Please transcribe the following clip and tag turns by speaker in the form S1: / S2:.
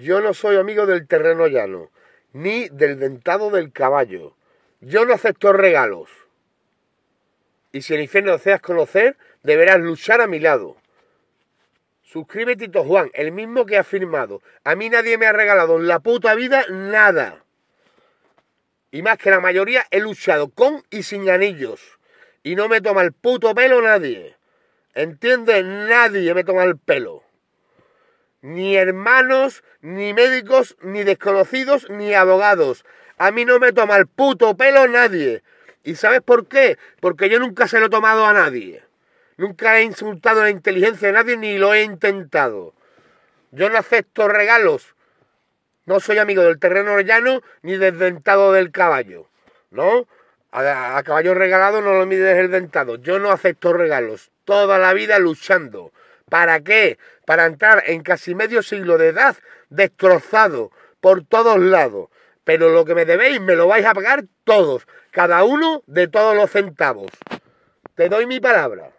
S1: Yo no soy amigo del terreno llano, ni del dentado del caballo. Yo no acepto regalos. Y si el infierno deseas conocer, deberás luchar a mi lado. Suscribe Tito Juan, el mismo que ha firmado. A mí nadie me ha regalado en la puta vida nada. Y más que la mayoría he luchado con y sin anillos. Y no me toma el puto pelo nadie. ¿Entiendes? Nadie me toma el pelo. Ni hermanos, ni médicos, ni desconocidos, ni abogados. A mí no me toma el puto pelo nadie. ¿Y sabes por qué? Porque yo nunca se lo he tomado a nadie. Nunca he insultado la inteligencia de nadie ni lo he intentado. Yo no acepto regalos. No soy amigo del terreno llano ni del dentado del caballo. ¿No? A, caballo regalado no lo mides el dentado. Yo no acepto regalos. Toda la vida luchando. ¿Para qué? Para entrar en casi medio siglo de edad destrozado por todos lados. Pero lo que me debéis me lo vais a pagar todos. Cada uno de todos los centavos. Te doy mi palabra.